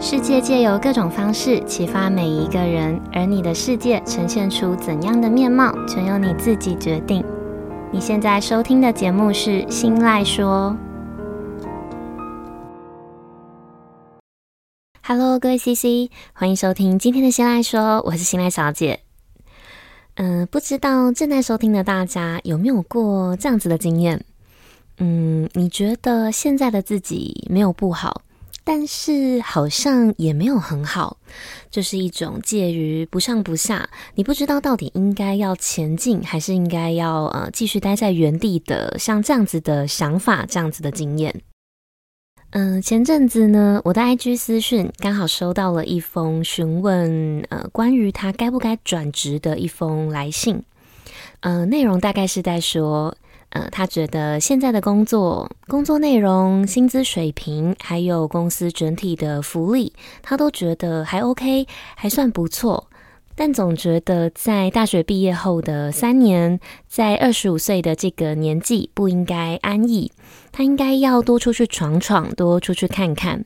世界借由各种方式启发每一个人，而你的世界呈现出怎样的面貌，全由你自己决定。你现在收听的节目是《新赖说》。Hello，各位 CC，欢迎收听今天的《新赖说》，我是新赖小姐。嗯、不知道正在收听的大家有没有过这样子的经验？嗯，你觉得现在的自己没有不好，但是好像也没有很好，就是一种介于不上不下，你不知道到底应该要前进，还是应该要呃继续待在原地的，像这样子的想法，这样子的经验。嗯、前阵子呢，我的 IG 私讯刚好收到了一封询问呃关于他该不该转职的一封来信，呃，内容大概是在说。呃，他觉得现在的工作、工作内容、薪资水平，还有公司整体的福利，他都觉得还 OK，还算不错。但总觉得在大学毕业后的三年，在二十五岁的这个年纪，不应该安逸，他应该要多出去闯闯，多出去看看。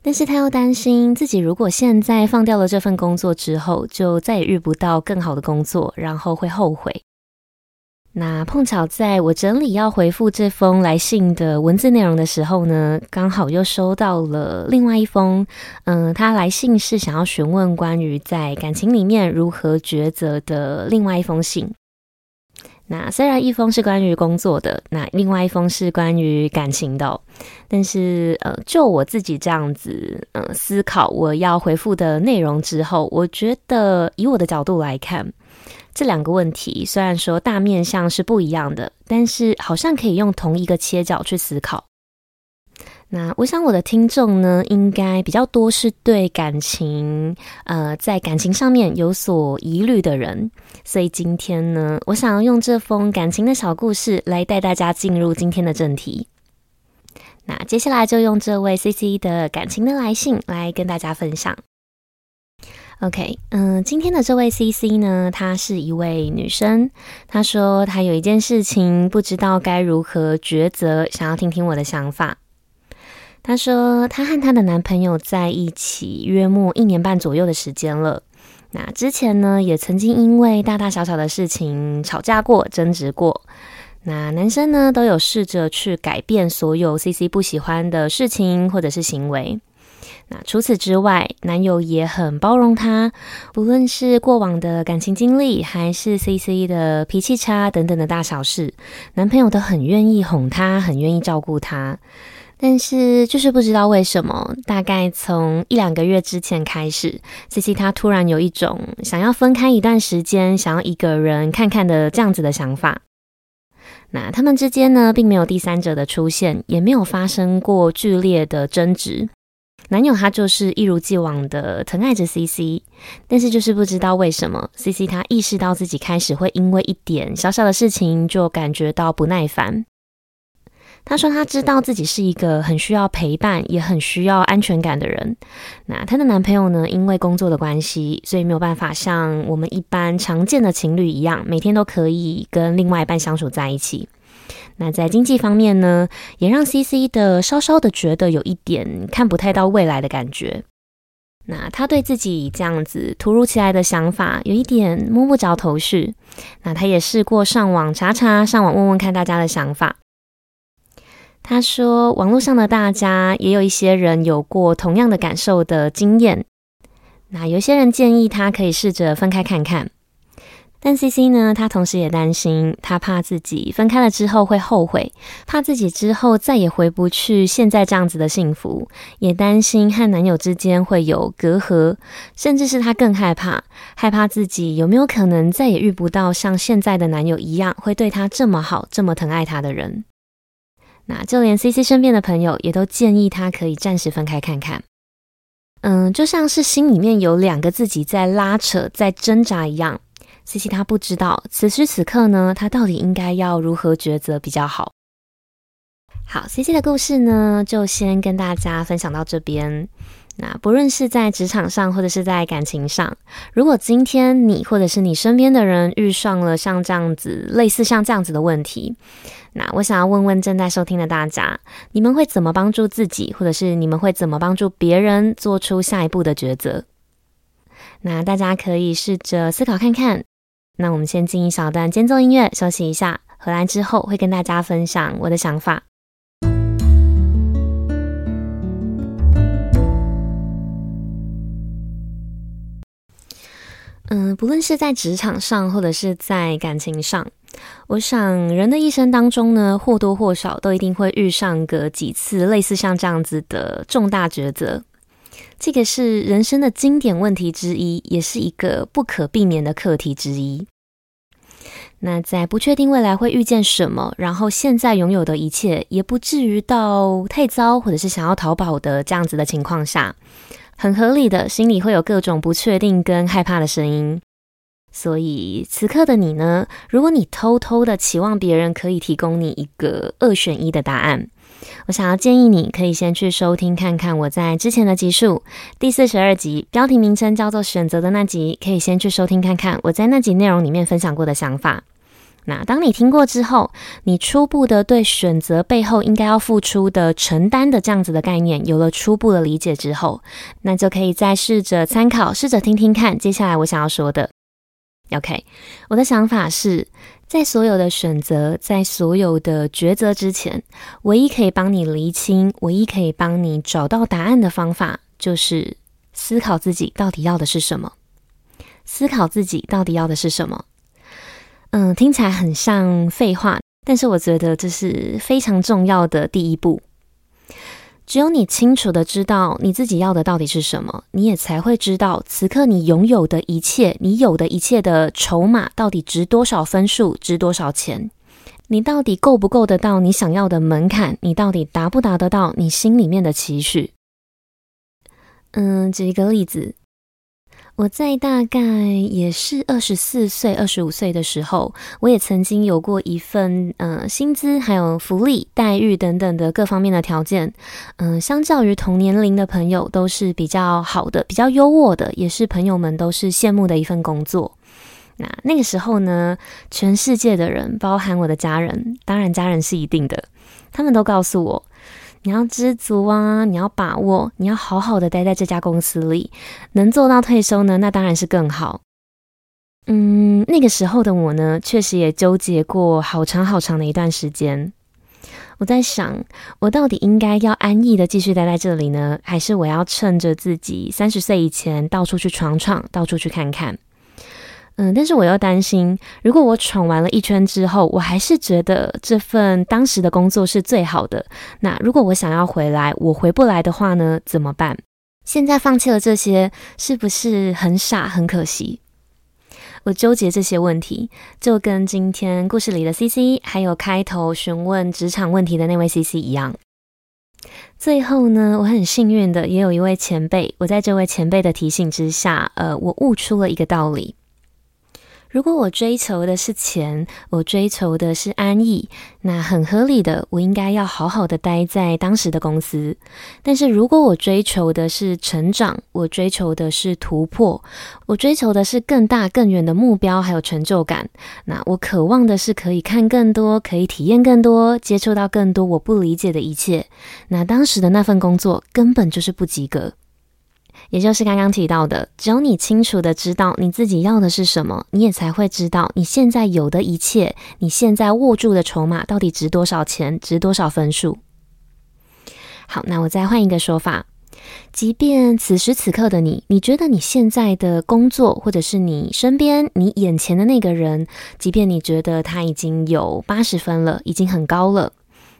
但是他又担心自己如果现在放掉了这份工作之后，就再也遇不到更好的工作，然后会后悔。那碰巧在我整理要回复这封来信的文字内容的时候呢，刚好又收到了另外一封，嗯、他来信是想要询问关于在感情里面如何抉择的另外一封信。那虽然一封是关于工作的，那另外一封是关于感情的，但是呃，就我自己这样子呃思考我要回复的内容之后，我觉得以我的角度来看。这两个问题虽然说大面向是不一样的，但是好像可以用同一个切角去思考。那我想我的听众呢，应该比较多是对感情，呃，在感情上面有所疑虑的人，所以今天呢，我想要用这封感情的小故事来带大家进入今天的正题。那接下来就用这位 CC 的感情的来信来跟大家分享。OK，嗯，今天的这位 CC 呢，她是一位女生。她说她有一件事情不知道该如何抉择，想要听听我的想法。她说她和她的男朋友在一起约莫一年半左右的时间了。那之前呢，也曾经因为大大小小的事情吵架过、争执过。那男生呢，都有试着去改变所有 CC 不喜欢的事情或者是行为。那除此之外，男友也很包容她，不论是过往的感情经历，还是 CC 的脾气差等等的大小事，男朋友都很愿意哄她，很愿意照顾她。但是就是不知道为什么，大概从一两个月之前开始，CC 她突然有一种想要分开一段时间，想要一个人看看的这样子的想法。那他们之间呢，并没有第三者的出现，也没有发生过剧烈的争执。男友他就是一如既往的疼爱着 CC，但是就是不知道为什么，CC 他意识到自己开始会因为一点小小的事情就感觉到不耐烦。他说他知道自己是一个很需要陪伴，也很需要安全感的人。那他的男朋友呢，因为工作的关系，所以没有办法像我们一般常见的情侣一样，每天都可以跟另外一半相处在一起。那在经济方面呢，也让 CC 的稍稍的觉得有一点看不太到未来的感觉。那他对自己这样子突如其来的想法有一点摸不着头绪。那他也试过上网查查，上网问问看大家的想法。他说，网络上的大家也有一些人有过同样的感受的经验。那有些人建议他可以试着分开看看。但 CC 呢，她同时也担心，她怕自己分开了之后会后悔，怕自己之后再也回不去现在这样子的幸福，也担心和男友之间会有隔阂，甚至是她更害怕，害怕自己有没有可能再也遇不到像现在的男友一样会对她这么好、这么疼爱她的人。那就连 CC 身边的朋友也都建议她可以暂时分开看看。嗯，就像是心里面有两个自己在拉扯、在挣扎一样。CC 他不知道此时此刻呢，他到底应该要如何抉择比较好。好，CC 的故事呢，就先跟大家分享到这边。那不论是在职场上，或者是在感情上，如果今天你或者是你身边的人遇上了像这样子类似像这样子的问题，那我想要问问正在收听的大家，你们会怎么帮助自己，或者是你们会怎么帮助别人做出下一步的抉择？那大家可以试着思考看看。那我们先进一小段间奏音乐休息一下，回来之后会跟大家分享我的想法。嗯，不论是在职场上，或者是在感情上，我想人的一生当中呢，或多或少都一定会遇上个几次类似像这样子的重大抉择。这个是人生的经典问题之一，也是一个不可避免的课题之一。那在不确定未来会遇见什么，然后现在拥有的一切也不至于到太糟，或者是想要逃跑的这样子的情况下。很合理的，心里会有各种不确定跟害怕的声音。所以此刻的你呢，如果你偷偷的期望别人可以提供你一个二选一的答案，我想要建议你可以先去收听看看我在之前的集数第四十二集，标题名称叫做“选择”的那集，可以先去收听看看我在那集内容里面分享过的想法。那当你听过之后，你初步的对选择背后应该要付出的承担的这样子的概念有了初步的理解之后，那就可以再试着参考，试着听听看接下来我想要说的。OK，我的想法是在所有的选择，在所有的抉择之前，唯一可以帮你厘清，唯一可以帮你找到答案的方法，就是思考自己到底要的是什么，思考自己到底要的是什么。嗯，听起来很像废话，但是我觉得这是非常重要的第一步。只有你清楚的知道你自己要的到底是什么，你也才会知道此刻你拥有的一切，你有的一切的筹码到底值多少分数，值多少钱？你到底够不够得到你想要的门槛？你到底达不达得到你心里面的期许？嗯，举一个例子。我在大概也是二十四岁、二十五岁的时候，我也曾经有过一份呃薪资、还有福利待遇等等的各方面的条件，嗯、相较于同年龄的朋友都是比较好的、比较优渥的，也是朋友们都是羡慕的一份工作。那那个时候呢，全世界的人，包含我的家人，当然家人是一定的，他们都告诉我。你要知足啊！你要把握，你要好好的待在这家公司里，能做到退休呢，那当然是更好。嗯，那个时候的我呢，确实也纠结过好长好长的一段时间。我在想，我到底应该要安逸的继续待在这里呢，还是我要趁着自己三十岁以前到处去闯闯，到处去看看？嗯，但是我又担心，如果我闯完了一圈之后，我还是觉得这份当时的工作是最好的。那如果我想要回来，我回不来的话呢？怎么办？现在放弃了这些，是不是很傻、很可惜？我纠结这些问题，就跟今天故事里的 CC，还有开头询问职场问题的那位 CC 一样。最后呢，我很幸运的，也有一位前辈，我在这位前辈的提醒之下，呃，我悟出了一个道理。如果我追求的是钱，我追求的是安逸，那很合理的，我应该要好好的待在当时的公司。但是如果我追求的是成长，我追求的是突破，我追求的是更大更远的目标，还有成就感，那我渴望的是可以看更多，可以体验更多，接触到更多我不理解的一切。那当时的那份工作根本就是不及格。也就是刚刚提到的，只有你清楚的知道你自己要的是什么，你也才会知道你现在有的一切，你现在握住的筹码到底值多少钱，值多少分数。好，那我再换一个说法，即便此时此刻的你，你觉得你现在的工作，或者是你身边你眼前的那个人，即便你觉得他已经有八十分了，已经很高了。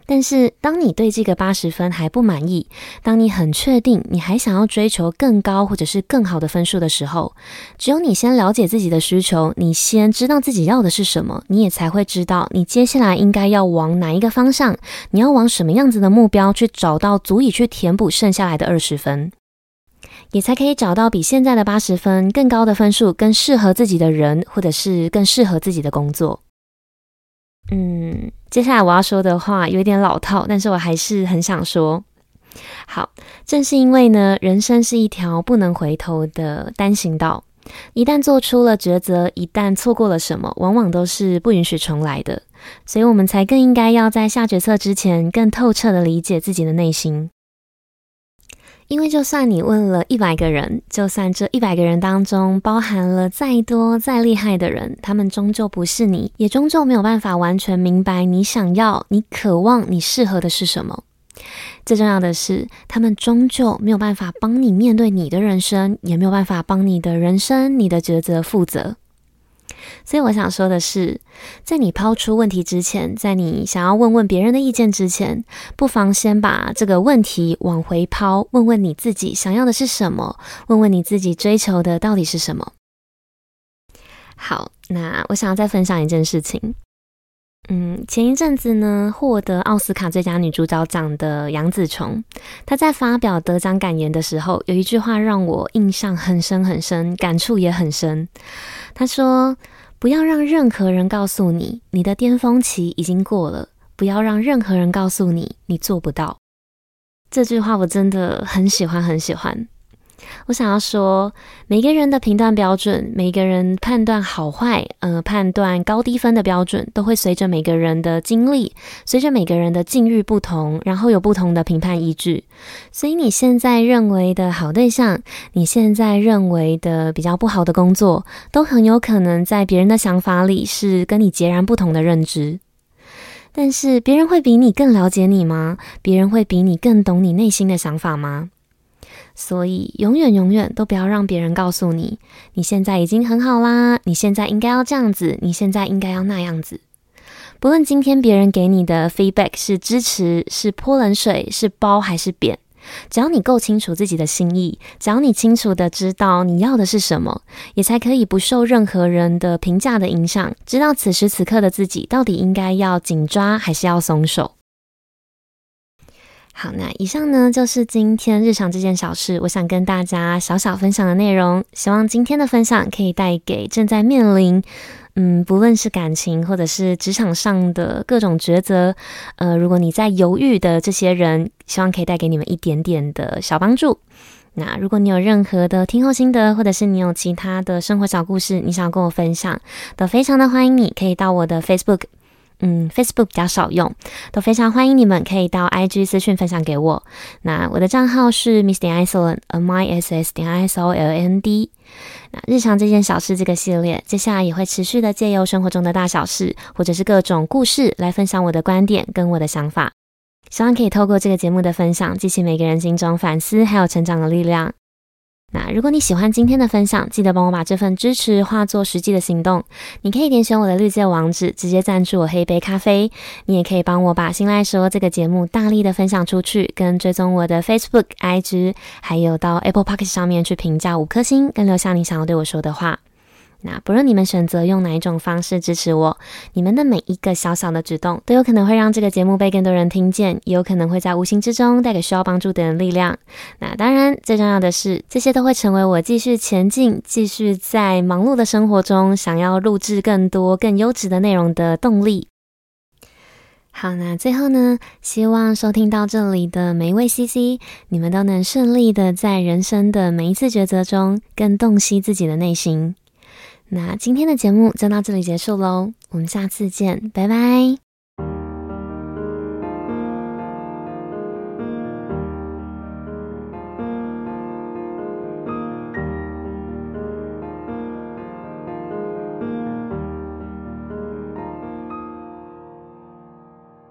但是，当你对这个八十分还不满意，当你很确定你还想要追求更高或者是更好的分数的时候，只有你先了解自己的需求，你先知道自己要的是什么，你也才会知道你接下来应该要往哪一个方向，你要往什么样子的目标去找到足以去填补剩下来的二十分，也才可以找到比现在的八十分更高的分数，更适合自己的人，或者是更适合自己的工作。嗯，接下来我要说的话有点老套，但是我还是很想说，好，正是因为呢，人生是一条不能回头的单行道，一旦做出了抉择，一旦错过了什么，往往都是不允许重来的，所以我们才更应该要在下决策之前，更透彻的理解自己的内心。因为就算你问了一百个人，就算这一百个人当中包含了再多再厉害的人，他们终究不是你，也终究没有办法完全明白你想要、你渴望、你适合的是什么。最重要的是，他们终究没有办法帮你面对你的人生，也没有办法帮你的人生、你的抉择负责。所以我想说的是，在你抛出问题之前，在你想要问问别人的意见之前，不妨先把这个问题往回抛，问问你自己想要的是什么，问问你自己追求的到底是什么。好，那我想要再分享一件事情。嗯，前一阵子呢，获得奥斯卡最佳女主角奖的杨紫琼，她在发表得奖感言的时候，有一句话让我印象很深很深，感触也很深。她说：“不要让任何人告诉你，你的巅峰期已经过了；不要让任何人告诉你，你做不到。”这句话我真的很喜欢，很喜欢。我想要说，每个人的评断标准，每个人判断好坏，呃，判断高低分的标准，都会随着每个人的经历，随着每个人的境遇不同，然后有不同的评判依据。所以你现在认为的好对象，你现在认为的比较不好的工作，都很有可能在别人的想法里是跟你截然不同的认知。但是，别人会比你更了解你吗？别人会比你更懂你内心的想法吗？所以，永远永远都不要让别人告诉你，你现在已经很好啦，你现在应该要这样子，你现在应该要那样子。不论今天别人给你的 feedback 是支持、是泼冷水、是褒还是贬，只要你够清楚自己的心意，只要你清楚的知道你要的是什么，也才可以不受任何人的评价的影响，知道此时此刻的自己到底应该要紧抓还是要松手。好，那以上呢，就是今天日常这件小事，我想跟大家小小分享的内容。希望今天的分享可以带给正在面临，嗯，不论是感情或者是职场上的各种抉择，呃，如果你在犹豫的这些人，希望可以带给你们一点点的小帮助。那如果你有任何的听后心得，或者是你有其他的生活小故事，你想要跟我分享，都非常的欢迎你可以到我的 Facebook。嗯，Facebook 比较少用，都非常欢迎你们可以到 IG 私讯分享给我。那我的账号是 Miss 点 Isoland，M I S S 点 I S O L A N D。那日常这件小事这个系列，接下来也会持续的借由生活中的大小事，或者是各种故事来分享我的观点跟我的想法。希望可以透过这个节目的分享，激起每个人心中反思还有成长的力量。那如果你喜欢今天的分享，记得帮我把这份支持化作实际的行动。你可以点选我的绿界网址，直接赞助我喝一杯咖啡。你也可以帮我把《新赖说》这个节目大力的分享出去，跟追踪我的 Facebook、IG，还有到 Apple Podcast 上面去评价五颗星，跟留下你想要对我说的话。那不论你们选择用哪一种方式支持我，你们的每一个小小的举动都有可能会让这个节目被更多人听见，也有可能会在无形之中带给需要帮助的人力量。那当然，最重要的是，这些都会成为我继续前进、继续在忙碌的生活中想要录制更多更优质的内容的动力。好，那最后呢，希望收听到这里的每一位 CC，你们都能顺利的在人生的每一次抉择中，更洞悉自己的内心。那今天的节目就到这里结束喽，我们下次见，拜拜。